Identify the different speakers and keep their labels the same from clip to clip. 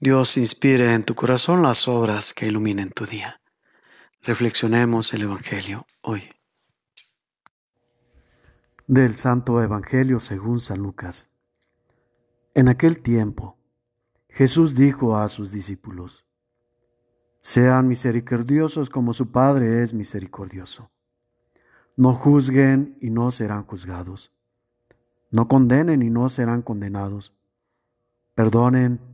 Speaker 1: Dios inspire en tu corazón las obras que iluminen tu día. Reflexionemos el Evangelio hoy. Del Santo Evangelio según San Lucas. En aquel tiempo, Jesús dijo a sus discípulos, Sean misericordiosos como su Padre es misericordioso. No juzguen y no serán juzgados. No condenen y no serán condenados. Perdonen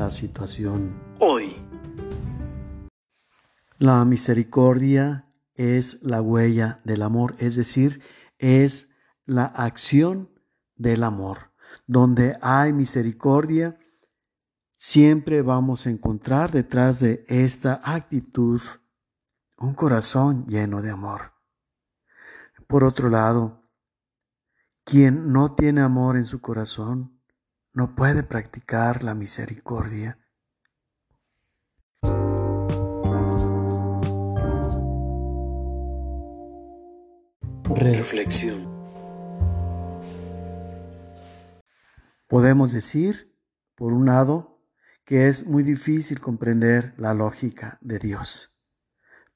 Speaker 1: La situación hoy. La misericordia es la huella del amor, es decir, es la acción del amor. Donde hay misericordia, siempre vamos a encontrar detrás de esta actitud un corazón lleno de amor. Por otro lado, quien no tiene amor en su corazón, no puede practicar la misericordia. Reflexión. Podemos decir, por un lado, que es muy difícil comprender la lógica de Dios.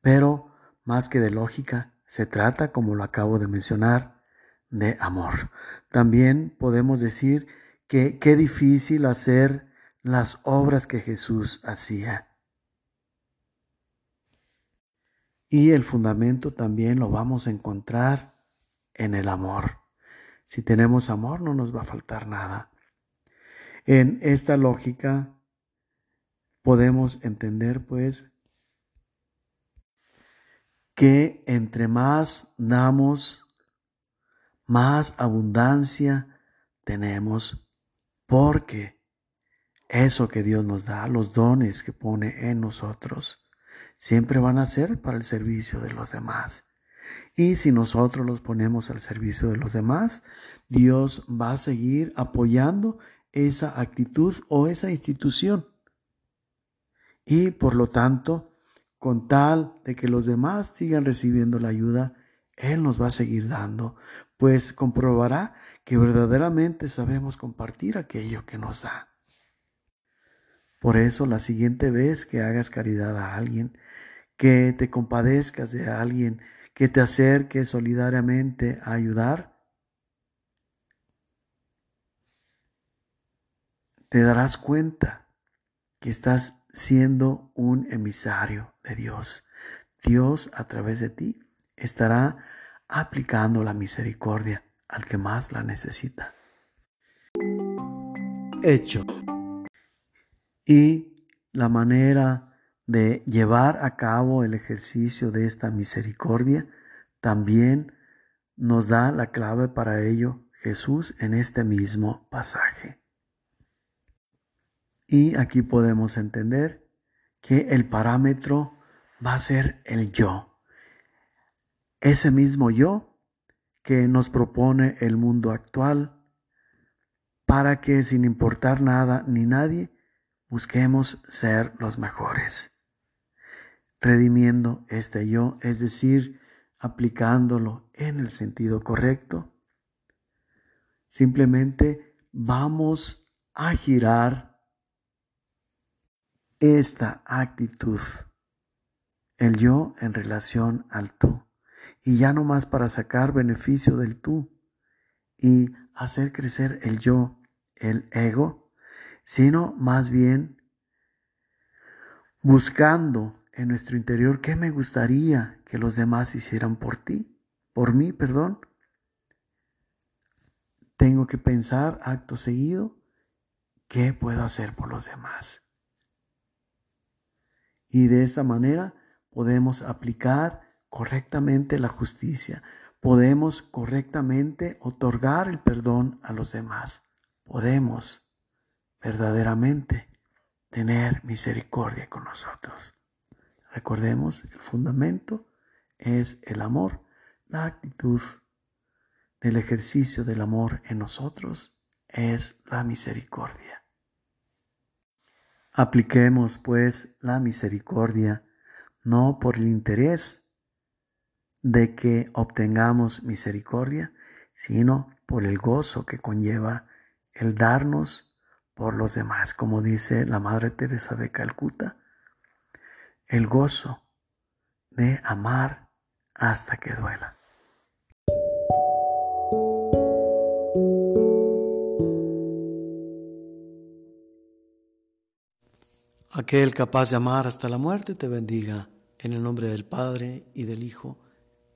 Speaker 1: Pero, más que de lógica, se trata, como lo acabo de mencionar, de amor. También podemos decir qué difícil hacer las obras que Jesús hacía. Y el fundamento también lo vamos a encontrar en el amor. Si tenemos amor no nos va a faltar nada. En esta lógica podemos entender pues que entre más damos, más abundancia tenemos porque eso que Dios nos da, los dones que pone en nosotros, siempre van a ser para el servicio de los demás. Y si nosotros los ponemos al servicio de los demás, Dios va a seguir apoyando esa actitud o esa institución. Y por lo tanto, con tal de que los demás sigan recibiendo la ayuda, Él nos va a seguir dando, pues comprobará que verdaderamente sabemos compartir aquello que nos da. Por eso la siguiente vez que hagas caridad a alguien, que te compadezcas de alguien, que te acerques solidariamente a ayudar, te darás cuenta que estás siendo un emisario de Dios. Dios a través de ti estará aplicando la misericordia al que más la necesita. Hecho. Y la manera de llevar a cabo el ejercicio de esta misericordia también nos da la clave para ello Jesús en este mismo pasaje. Y aquí podemos entender que el parámetro va a ser el yo ese mismo yo que nos propone el mundo actual para que sin importar nada ni nadie busquemos ser los mejores. Redimiendo este yo, es decir, aplicándolo en el sentido correcto, simplemente vamos a girar esta actitud, el yo en relación al tú y ya no más para sacar beneficio del tú y hacer crecer el yo, el ego, sino más bien buscando en nuestro interior qué me gustaría que los demás hicieran por ti, por mí, perdón. Tengo que pensar acto seguido qué puedo hacer por los demás. Y de esta manera podemos aplicar correctamente la justicia, podemos correctamente otorgar el perdón a los demás, podemos verdaderamente tener misericordia con nosotros. Recordemos, el fundamento es el amor, la actitud del ejercicio del amor en nosotros es la misericordia. Apliquemos pues la misericordia no por el interés de que obtengamos misericordia, sino por el gozo que conlleva el darnos por los demás, como dice la Madre Teresa de Calcuta, el gozo de amar hasta que duela. Aquel capaz de amar hasta la muerte te bendiga en el nombre del Padre y del Hijo